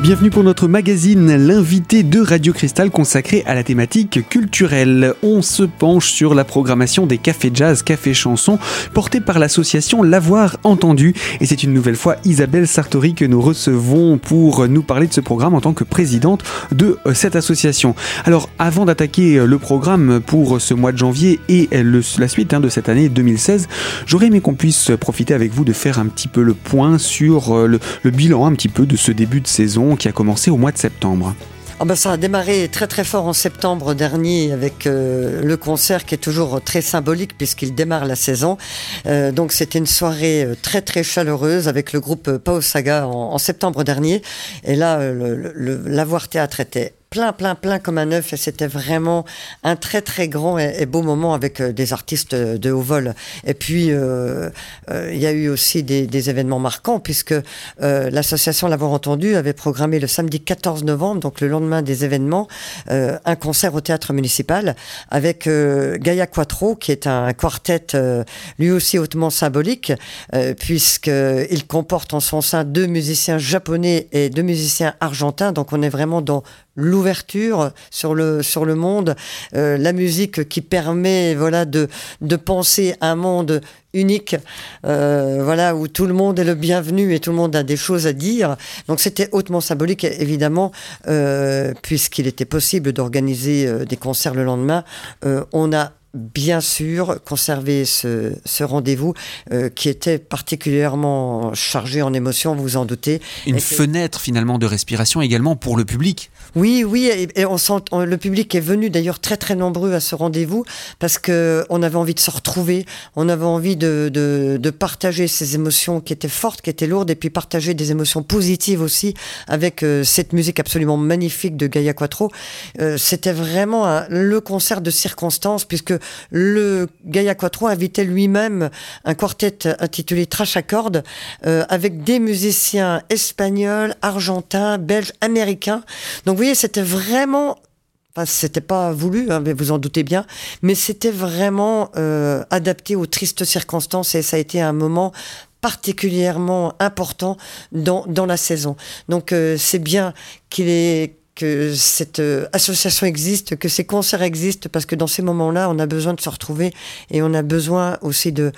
Bienvenue pour notre magazine, l'invité de Radio Cristal consacré à la thématique culturelle. On se penche sur la programmation des cafés jazz, cafés chansons, portés par l'association L'avoir entendu. Et c'est une nouvelle fois Isabelle Sartori que nous recevons pour nous parler de ce programme en tant que présidente de euh, cette association. Alors, avant d'attaquer euh, le programme pour ce mois de janvier et la suite hein, de cette année 2016, j'aurais aimé qu'on puisse profiter avec vous de faire un petit peu le point sur euh, le, le bilan un petit peu de ce début de saison qui a commencé au mois de septembre. Oh ben ça a démarré très très fort en septembre dernier avec euh, le concert qui est toujours très symbolique puisqu'il démarre la saison. Euh, donc c'était une soirée euh, très très chaleureuse avec le groupe Pao Saga en, septembre dernier. Et là, l'avoir théâtre était plein, plein, plein comme un neuf. Et c'était vraiment un très, très grand et, beau moment avec euh, des artistes de haut vol. Et puis, euh, euh, il y a eu aussi des, événements marquants, puisque l'association L'avoir entendu avait programmé le samedi 14 novembre, donc le lendemain des événements, un concert au théâtre municipal avec Gaia Quattro, qui est un quartet lui aussi hautement symbolique, puisqu'il comporte en son sein deux musiciens japonais et deux musiciens argentins. Donc, on est vraiment dans l'ouverture sur le, sur le monde, euh, la musique qui permet voilà, de, de penser un monde unique, euh, voilà, où tout le monde est le bienvenu et tout le monde a des choses à dire. Donc c'était hautement symbolique, évidemment, euh, puisqu'il était possible d'organiser des concerts le lendemain. on a bien sûr conserver ce, ce rendez-vous euh, qui était particulièrement chargé en émotions, vous en doutez. Une fenêtre finalement de respiration également pour le public. Oui, oui, et, on sent, le public est venu d'ailleurs très très nombreux à ce rendez-vous parce que on avait envie de se retrouver, on avait envie de, de, de, partager ces émotions qui étaient fortes, qui étaient lourdes, et puis partager des émotions positives aussi avec euh, cette musique absolument magnifique de Gaia Quattro. Euh, C'était vraiment le concert de circonstance puisque le Gaia Quattro invitait lui-même un quartet intitulé Trash à cordes euh, avec des musiciens espagnols, argentins, belges, américains. Donc vous voyez, c'était vraiment Enfin, c'était pas voulu, hein, mais vous en doutez bien, mais c'était vraiment euh, adapté aux tristes circonstances et ça a été un moment particulièrement important dans, dans la saison. Donc euh, c'est bien qu'il ait que cette euh, association existe, que ces concerts existent, parce que dans ces moments-là, on a besoin de se retrouver et on a besoin aussi de,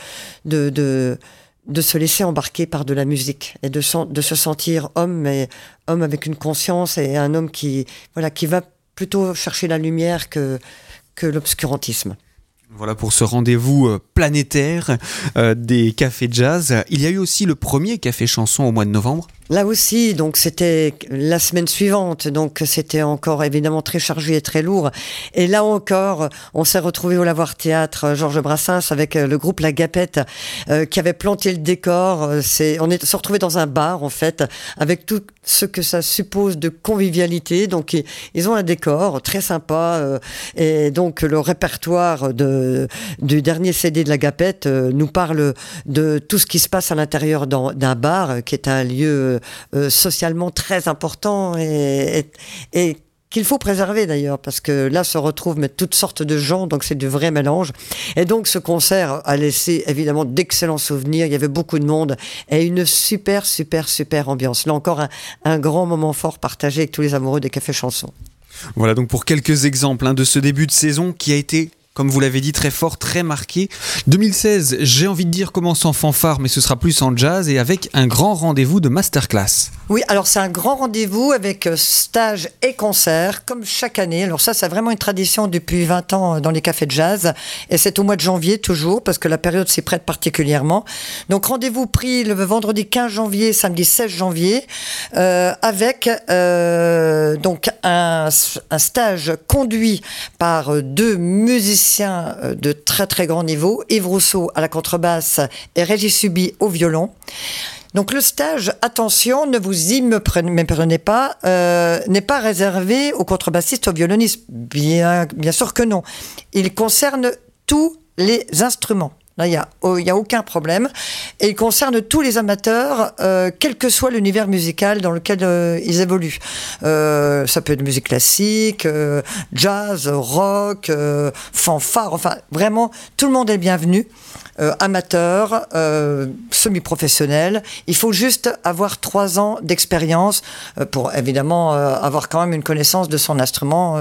de, de, se laisser embarquer par de la musique et de, de se sentir homme, mais homme avec une conscience et un homme qui, voilà, qui va plutôt chercher la lumière que, que l'obscurantisme. Voilà pour ce rendez-vous euh, planétaire euh, des cafés jazz. Il y a eu aussi le premier café chanson au mois de novembre. Là aussi, donc c'était la semaine suivante, donc c'était encore évidemment très chargé et très lourd. Et là encore, on s'est retrouvé au Lavoir Théâtre euh, Georges Brassens avec le groupe La Gapette qui avait planté le décor. On est se retrouvé dans un bar en fait avec tout ce que ça suppose de convivialité. Donc ils ont un décor très sympa et donc le répertoire du dernier CD de la Gapette euh, nous parle de tout ce qui se passe à l'intérieur d'un bar, euh, qui est un lieu euh, socialement très important et, qu'il faut préserver d'ailleurs, parce que là se retrouvent toutes sortes de gens, donc c'est du vrai mélange. Et donc ce concert a laissé évidemment d'excellents souvenirs, il y avait beaucoup de monde et une super, super, super ambiance. Là encore, un, un grand moment fort partagé avec tous les amoureux des cafés chansons. Voilà donc pour quelques exemples hein, de ce début de saison qui a été comme vous l'avez dit, très fort, très marqué. 2016, j'ai envie de dire commence en fanfare, mais ce sera plus en jazz et avec un grand rendez-vous de masterclass. Oui, alors c'est un grand rendez-vous avec euh, stage et concert, comme chaque année. Alors ça, c'est vraiment une tradition depuis 20 ans euh, dans les cafés de jazz. Et c'est au mois de janvier toujours, parce que la période s'y prête particulièrement. Donc rendez-vous pris le vendredi 15 janvier, samedi 16 janvier, euh, avec donc un, un stage conduit par deux musiciens euh, de très très grand niveau, Yves Rousseau à la contrebasse et Régis Subi au violon. Donc le stage, attention, ne vous y méprenez pas, euh, n'est pas réservé aux contrebassistes, aux violonistes. Bien, bien sûr que non. Il concerne tous les instruments. Là, il n'y a, aucun problème. Et il concerne tous les amateurs, euh, quel que soit l'univers musical dans lequel euh, ils évoluent. Euh, ça peut être musique classique, jazz, rock, fanfare, enfin, vraiment, tout le monde est bienvenu. Amateur, semi-professionnel. Il faut juste avoir trois ans d'expérience pour évidemment avoir quand même une connaissance de son instrument,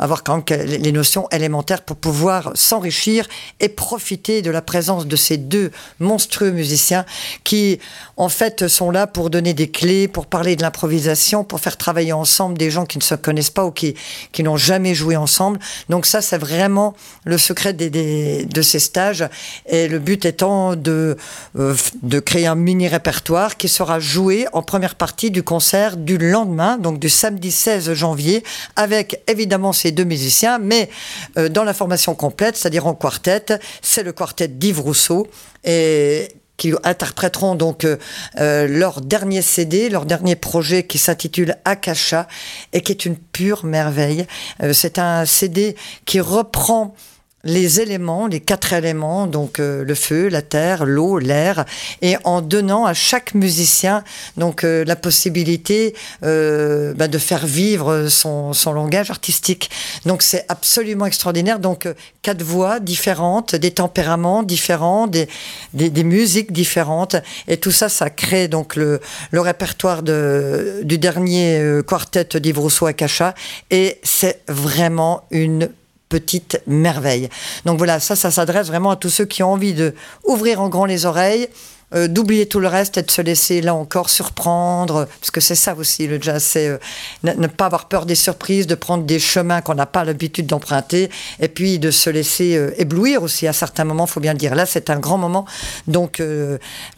avoir quand même les notions élémentaires pour pouvoir s'enrichir et profiter de la présence de ces deux monstrueux musiciens qui en fait sont là pour donner des clés, pour parler de l'improvisation, pour faire travailler ensemble des gens qui ne se connaissent pas ou qui, n'ont jamais joué ensemble. Donc ça, c'est vraiment le secret de ces stages. Et le but étant de, euh, de créer un mini répertoire qui sera joué en première partie du concert du lendemain, donc du samedi 16 janvier, avec évidemment ces deux musiciens, mais euh, dans la formation complète, c'est-à-dire en quartet, c'est le quartet d'Yves Rousseau. Et qui interpréteront donc euh, euh, leur dernier CD, leur dernier projet qui s'intitule Akasha et qui est une pure merveille. Euh, c'est un CD qui reprend les éléments, les quatre éléments, donc euh, le feu, la terre, l'eau, l'air, et en donnant à chaque musicien donc euh, la possibilité euh, bah, de faire vivre son, son langage artistique. Donc c'est absolument extraordinaire. Donc euh, quatre voix différentes, des tempéraments différents, des, des, des musiques différentes, et tout ça, ça crée donc le, le répertoire de, du dernier euh, quartet d'Yves Rousseau Akasha, et c'est vraiment une petite merveille. Donc voilà, ça, ça s'adresse vraiment à tous ceux qui ont envie de ouvrir en grand les oreilles, euh, d'oublier tout le reste et de se laisser là encore surprendre, parce que c'est ça aussi le jazz, c'est euh, ne, pas avoir peur des surprises, de prendre des chemins qu'on n'a pas l'habitude d'emprunter, et puis de se laisser euh, éblouir aussi à certains moments, faut bien le dire. Là, c'est un grand moment, donc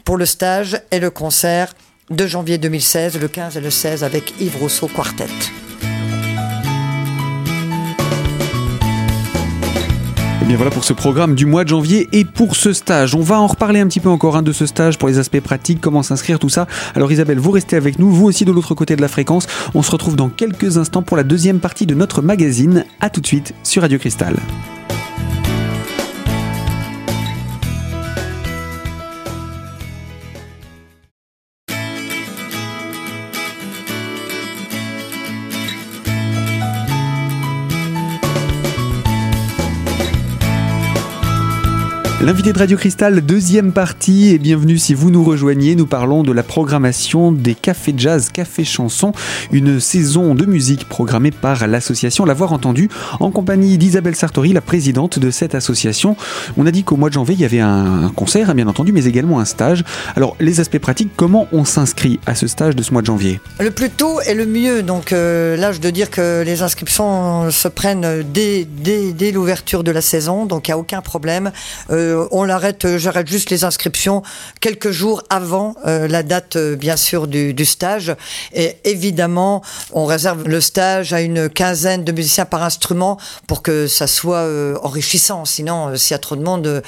pour le stage et le concert de janvier 2016, le 15 et le 16 avec Yves Rousseau Quartet. Bien voilà pour ce programme du mois de janvier et pour ce stage. On va en reparler un petit peu encore hein, de ce stage pour les aspects pratiques, comment s'inscrire, tout ça. Alors Isabelle, vous restez avec nous, vous aussi de l'autre côté de la fréquence. On se retrouve dans quelques instants pour la deuxième partie de notre magazine. A tout de suite sur Radio Cristal. L'invité de Radio Cristal, deuxième partie, et bienvenue si vous nous rejoignez. Nous parlons de la programmation des cafés jazz, cafés chansons, une saison de musique programmée par l'association L'avoir entendu, en compagnie d'Isabelle Sartori, la présidente de cette association. On a dit qu'au mois de janvier, il y avait un concert, hein, bien entendu, mais également un stage. Alors, les aspects pratiques, comment on s'inscrit à ce stage de ce mois de janvier? Le plus tôt est le mieux. Donc euh, là, je dois dire que les inscriptions se prennent dès, l'ouverture de la saison, donc il n'y a aucun problème. Euh, on l'arrête, euh, j'arrête juste les inscriptions quelques jours avant euh, la date, euh, bien sûr, du, stage. Et évidemment, on réserve le stage à une quinzaine de musiciens par instrument pour que ça soit euh, enrichissant. Sinon, euh, s'il y a trop de monde, euh,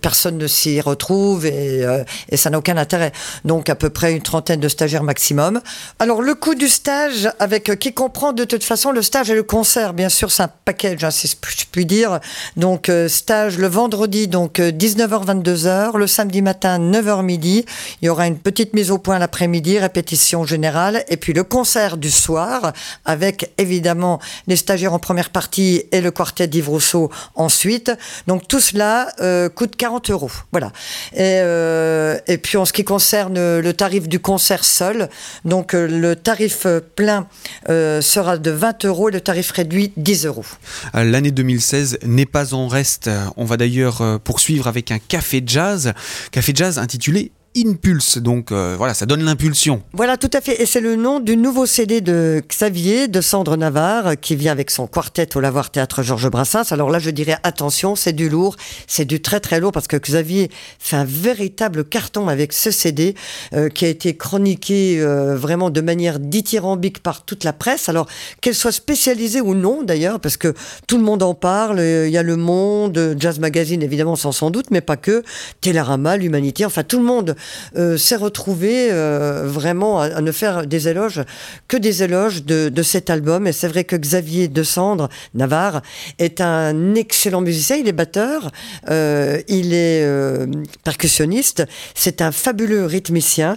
personne ne s'y retrouve et, euh, ça n'a aucun intérêt. Donc à peu près une trentaine de stagiaires maximum. Alors le coût du stage, avec euh, qui comprend de toute façon le stage et le concert, bien sûr, c'est un package, hein, si je puis dire. Donc euh, stage le vendredi, donc euh, 19h 22h, le samedi matin 9h midi. Il y aura une petite mise au point l'après-midi, répétition générale, et puis le concert du soir avec évidemment les stagiaires en première partie et le quartet d'Yves Rousseau ensuite. Donc tout cela euh, coûte 40 euros. Voilà. Et, euh, et puis en ce qui concerne le tarif du concert seul, donc euh, le tarif euh, plein euh, sera de 20 euros et le tarif réduit 10 euros. Euh, L'année 2016 n'est pas en reste. On va d'ailleurs euh, poursuivre avec un café jazz, café jazz intitulé Impulse. Donc euh, voilà, ça donne l'impulsion. Voilà, tout à fait. Et c'est le nom du nouveau CD de Xavier de Sandre Navarre qui vient avec son quartet au Lavoir Théâtre Georges Brassens. Alors là, je dirais attention, c'est du lourd, c'est du très très lourd parce que Xavier fait un véritable carton avec ce CD euh, qui a été chroniqué euh, vraiment de manière dithyrambique par toute la presse. Alors qu'elle soit spécialisée ou non d'ailleurs, parce que tout le monde en parle. Il y a Le Monde, Jazz Magazine évidemment sans sans doute, mais pas que. Télérama, l'Humanité, enfin tout le monde s'est retrouvé vraiment à, ne faire des éloges que des éloges de, de cet album. Et c'est vrai que Xavier De Navarre, est un excellent musicien. Il est batteur, il est percussionniste. C'est un fabuleux rythmicien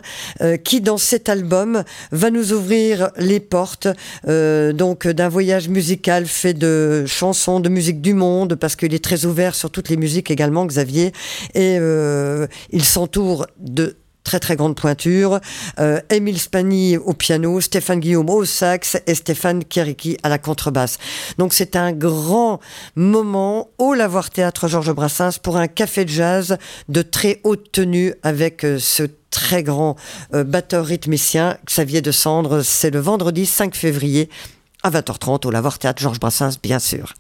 qui, dans cet album, va nous ouvrir les portes donc d'un voyage musical fait de chansons, de musique du monde, parce qu'il est très ouvert sur toutes les musiques également, Xavier. Et euh, il s'entoure de très très grande pointure. Euh, Émile Spani au piano, Stéphane Guillaume au sax et Stéphane Kieriki à la contrebasse. Donc c'est un grand moment au Lavoir Théâtre Georges Brassens pour un café de jazz de très haute tenue avec euh, ce très grand euh, batteur rythmicien Xavier de Cendre. C'est le vendredi 5 février à 20h30 au Lavoir Théâtre Georges Brassens, bien sûr.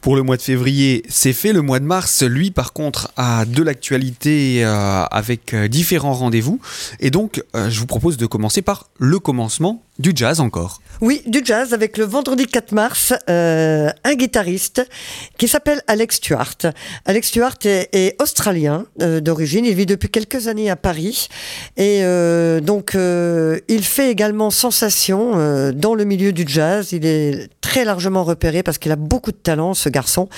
Pour le mois de février, c'est fait. Le mois de mars, lui, par contre, a de l'actualité euh, avec euh, différents rendez-vous. Et donc, euh, je vous propose de commencer par le commencement du jazz encore. Oui, du jazz avec le vendredi 4 mars, euh, un guitariste qui s'appelle Alex Stewart. Alex Stewart est, australien euh, d'origine, il vit depuis quelques années à Paris et euh, donc il fait également sensation dans le milieu du jazz. Il est très largement repéré parce qu'il a beaucoup de talent, ce garçon.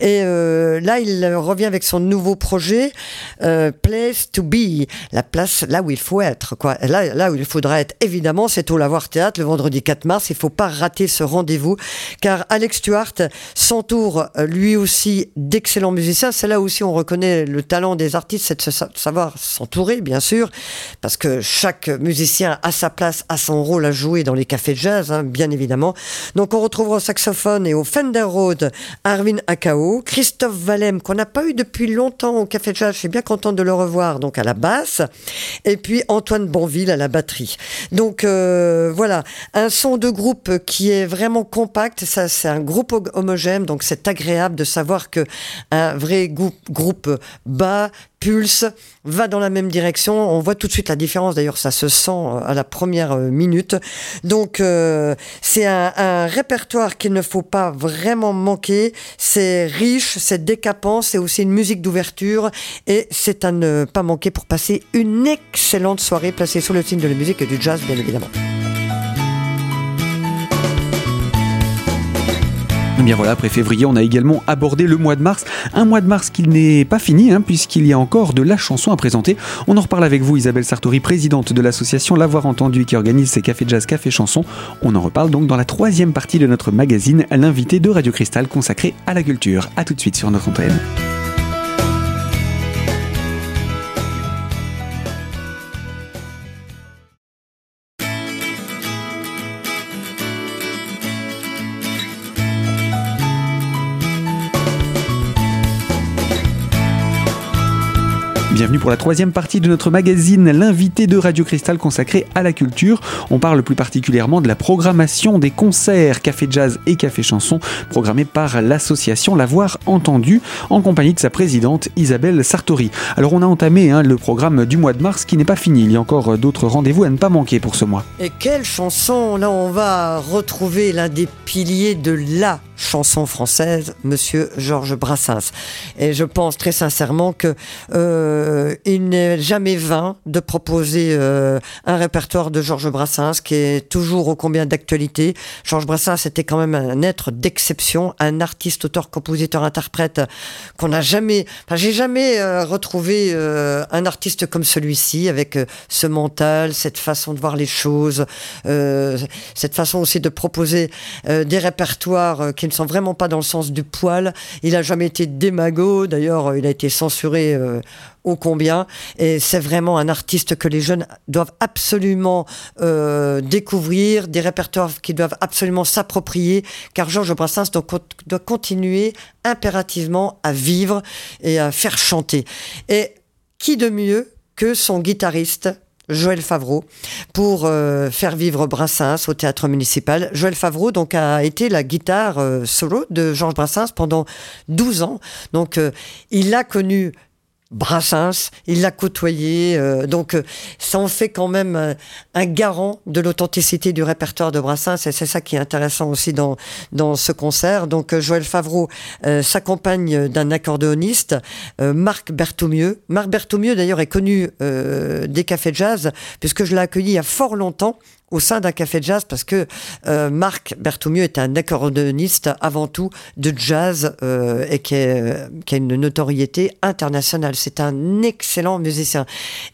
Et là, il revient avec son nouveau projet, Place to Be, la place là où il faut être. Quoi. Là, là où il faudra être, évidemment, c'est au Lavoir Théâtre le vendredi 4 mars. Il faut pas rater ce rendez-vous car Alex Stewart s'entoure euh, lui aussi d'excellents musiciens. C'est là aussi on reconnaît le talent des artistes, c'est de savoir s'entourer, bien sûr, parce que chaque musicien a sa place, a son rôle à jouer dans les cafés de jazz, hein, bien évidemment. Donc on retrouve au saxophone et au Fender Road Arvin Akao, Christophe Valem qu'on n'a pas eu depuis longtemps au café de jazz. Je suis bien content de le revoir, donc à la basse, et puis Antoine Bonville à la batterie. Donc euh, voilà, un son de groupe qui est vraiment compact. Ça, c'est un groupe homogène, donc c'est agréable de savoir que un vrai groupe bas, pulse, va dans la même direction. On voit tout de suite la différence. D'ailleurs, ça se sent euh, à la première euh, minute. Donc, euh, c'est un, répertoire qu'il ne faut pas vraiment manquer. C'est riche, c'est décapant, c'est aussi une musique d'ouverture et c'est à ne pas manquer pour passer une excellente soirée placée sous le signe de la musique et du jazz, bien évidemment. Eh bien voilà, après février, on a également abordé le mois de mars. Un mois de mars qui n'est pas fini, hein, puisqu'il y a encore de la chanson à présenter. On en reparle avec vous, Isabelle Sartori, présidente de l'association L'avoir entendu, qui organise ses cafés jazz, café chanson. On en reparle donc dans la troisième partie de notre magazine, l'invité de Radio Cristal consacré à la culture. A tout de suite sur notre antenne. Bienvenue pour la troisième partie de notre magazine, l'invité de Radio Cristal consacré à la culture. On parle plus particulièrement de la programmation des concerts Café Jazz et Café Chanson programmés par l'association L'avoir entendu en compagnie de sa présidente Isabelle Sartori. Alors on a entamé hein, le programme du mois de mars qui n'est pas fini. Il y a encore d'autres rendez-vous à ne pas manquer pour ce mois. Et quelle chanson? Là on va retrouver l'un des piliers de la chanson française, Monsieur Georges Brassens. Et je pense très sincèrement que euh, il n'est jamais vain de proposer euh, un répertoire de Georges Brassens qui est toujours au combien d'actualité. Georges Brassens était quand même un être d'exception, un artiste, auteur, compositeur, interprète qu'on n'a jamais. Enfin, j'ai jamais euh, retrouvé un artiste comme celui-ci avec ce mental, cette façon de voir les choses, cette façon aussi de proposer des répertoires qui ne sont vraiment pas dans le sens du poil. Il a jamais été démago. D'ailleurs, il a été censuré euh, ô combien. Et c'est vraiment un artiste que les jeunes doivent absolument euh, découvrir, des répertoires qu'ils doivent absolument s'approprier, car Georges Brassens doit continuer impérativement à vivre et à faire chanter. Et qui de mieux que son guitariste Joël Favreau pour euh, faire vivre Brassens au théâtre municipal. Joël Favreau donc a été la guitare euh, solo de Georges Brassens pendant 12 ans. Donc euh, il a connu Brassens, il l'a côtoyé, euh, donc euh, ça en fait quand même euh, un garant de l'authenticité du répertoire de Brassens, et c'est ça qui est intéressant aussi dans, dans ce concert. Donc Joël Favreau s'accompagne d'un accordéoniste, Marc Berthoumieux. Marc Berthoumieux d'ailleurs est connu des cafés jazz, puisque je l'ai accueilli il y a fort longtemps au sein d'un café jazz parce que euh, Marc Berthoumieux est un accordéoniste avant tout de jazz euh, et qui, qui, a une notoriété internationale. C'est un excellent musicien.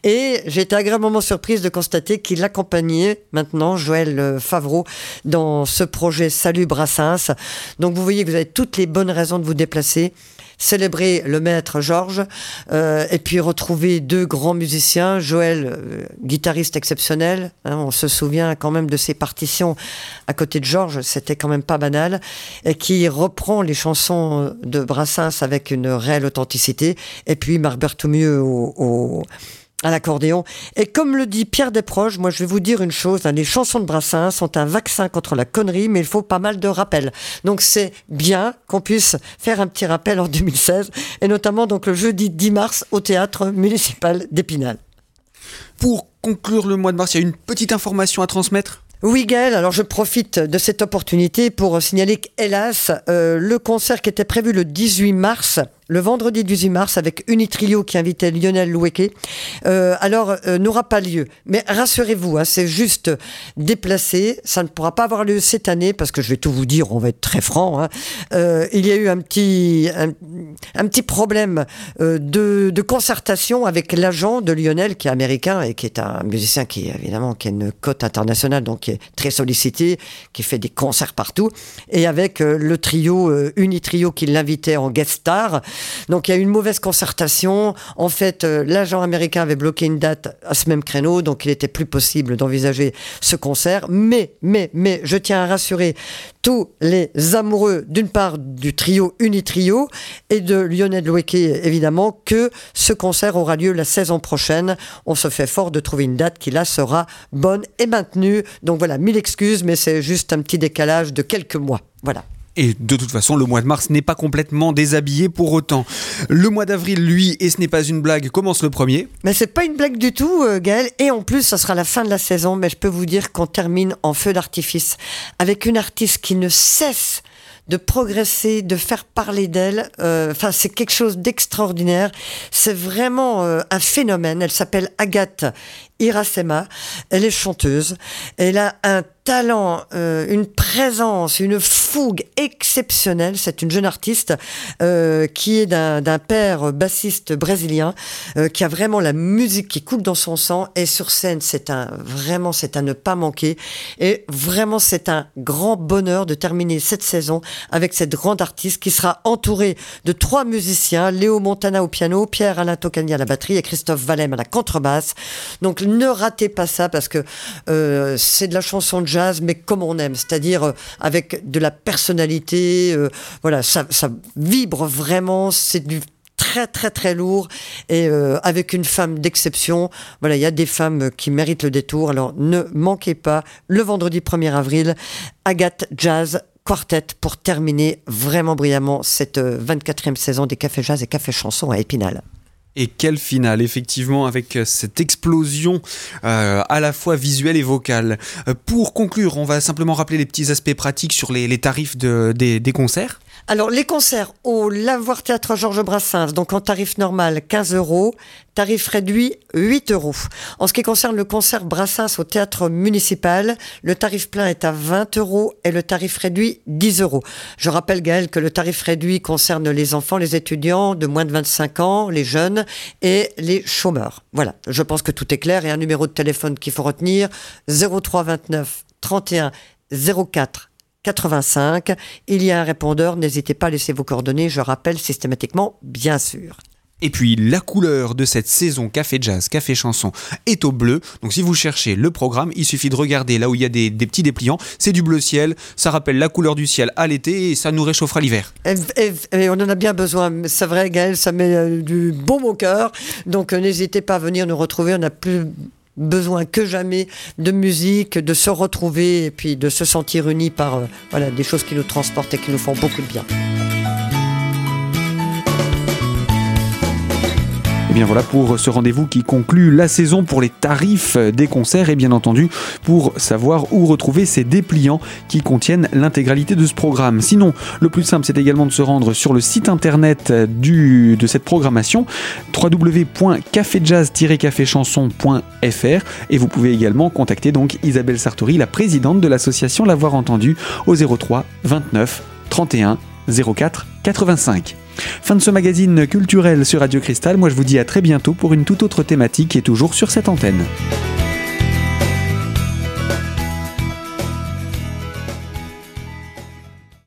Et j'ai été agréablement surprise de constater qu'il accompagnait maintenant Joël euh, Favreau dans ce projet Salut Brassens. Donc vous voyez que vous avez toutes les bonnes raisons de vous déplacer célébrer le maître Georges euh, et puis retrouver deux grands musiciens, Joël, euh, guitariste exceptionnel, hein, on se souvient quand même de ses partitions à côté de Georges, c'était quand même pas banal, et qui reprend les chansons de Brassens avec une réelle authenticité, et puis Marc Berthoumieux au, au à l'accordéon. Et comme le dit Pierre Desproges, moi je vais vous dire une chose, hein, les chansons de Brassens sont un vaccin contre la connerie, mais il faut pas mal de rappels. Donc c'est bien qu'on puisse faire un petit rappel en 2016, et notamment donc le jeudi 10 mars au théâtre municipal d'Épinal. Pour conclure le mois de mars, il y a une petite information à transmettre? Oui, Gaël, alors je profite de cette opportunité pour signaler qu'hélas, euh, le concert qui était prévu le 18 mars le vendredi 18 mars avec Unitrio qui invitait Lionel Loueke. Euh, alors, euh, n'aura pas lieu. Mais rassurez-vous, hein, c'est juste déplacé. Ça ne pourra pas avoir lieu cette année parce que je vais tout vous dire, on va être très franc. Hein. Euh, il y a eu un petit, un, petit problème euh, de, de, concertation avec l'agent de Lionel qui est américain et qui est un musicien qui, évidemment, qui a une cote internationale, donc qui est très sollicité, qui fait des concerts partout. Et avec euh, le trio Unitrio qui l'invitait en guest star. Donc il y a eu une mauvaise concertation. En fait, euh, l'agent américain avait bloqué une date à ce même créneau, donc il était plus possible d'envisager ce concert. Mais, mais, mais, je tiens à rassurer tous les amoureux, d'une part du trio Unitrio et de Lionel Loueke, évidemment, que ce concert aura lieu la saison prochaine. On se fait fort de trouver une date qui là sera bonne et maintenue. Donc voilà, mille excuses, mais c'est juste un petit décalage de quelques mois. Voilà. Et de toute façon, le mois de mars n'est pas complètement déshabillé pour autant. Le mois d'avril, lui, et ce n'est pas une blague, commence le premier. Mais c'est pas une blague du tout, euh, Gaël. Et en plus, ça sera la fin de la saison. Mais je peux vous dire qu'on termine en feu d'artifice avec une artiste qui ne cesse de progresser, de faire parler d'elle. Euh, enfin, c'est quelque chose d'extraordinaire. C'est vraiment euh, un phénomène. Elle s'appelle Agathe Irasema. Elle est chanteuse. Elle a un talent, euh, une présence, une fougue exceptionnelle. C'est une jeune artiste euh, qui est d'un père bassiste brésilien euh, qui a vraiment la musique qui coule dans son sang et sur scène c'est un vraiment c'est à ne pas manquer et vraiment c'est un grand bonheur de terminer cette saison avec cette grande artiste qui sera entourée de trois musiciens Léo Montana au piano, Pierre Alain Tocani à la batterie et Christophe Valem à la contrebasse. Donc ne ratez pas ça parce que c'est de la chanson de jazz mais comme on aime, c'est-à-dire euh, avec de la personnalité. Euh, voilà, ça, vibre vraiment. C'est du très très très lourd et euh, avec une femme d'exception. Voilà, il y a des femmes qui méritent le détour. Alors ne manquez pas le vendredi 1er avril, Agathe Jazz Quartet pour terminer vraiment brillamment cette 24e saison des Cafés Jazz et Cafés Chansons à Épinal. Et quelle finale, effectivement, avec euh, cette explosion euh, à la fois visuelle et vocale. Euh, pour conclure, on va simplement rappeler les petits aspects pratiques sur les, tarifs des concerts. Alors, les concerts au Lavoir Théâtre Georges Brassens, donc en tarif normal 15 euros, tarif réduit 8 euros. En ce qui concerne le concert Brassens au Théâtre Municipal, le tarif plein est à 20 euros et le tarif réduit 10 euros. Je rappelle Gaël que le tarif réduit concerne les enfants, les étudiants de moins de 25 ans, les jeunes et les chômeurs. Voilà, je pense que tout est clair et un numéro de téléphone qu'il faut retenir 03 29 31 04 85. Il y a un répondeur, n'hésitez pas à laisser vos coordonnées, je rappelle systématiquement, bien sûr. Et puis la couleur de cette saison Café Jazz, Café Chanson est au bleu. Donc si vous cherchez le programme, il suffit de regarder là où il y a des, petits dépliants. C'est du bleu ciel, ça rappelle la couleur du ciel à l'été et ça nous réchauffera l'hiver. Et, on en a bien besoin. C'est vrai Gaël, ça met euh, du bon au cœur. Donc euh, n'hésitez pas à venir nous retrouver. On a plus besoin que jamais de musique, de se retrouver et puis de se sentir unis par euh, voilà, des choses qui nous transportent et qui nous font beaucoup de bien. Bien voilà pour ce rendez-vous qui conclut la saison pour les tarifs des concerts et bien entendu pour savoir où retrouver ces dépliants qui contiennent l'intégralité de ce programme. Sinon, le plus simple c'est également de se rendre sur le site internet de cette programmation www.caféjazz-caféchanson.fr et vous pouvez également contacter donc Isabelle Sartori, la présidente de l'association L'avoir entendu au 03 29 31 04 85. Fin de ce magazine culturel sur Radio Cristal. Moi, je vous dis à très bientôt pour une toute autre thématique et toujours sur cette antenne.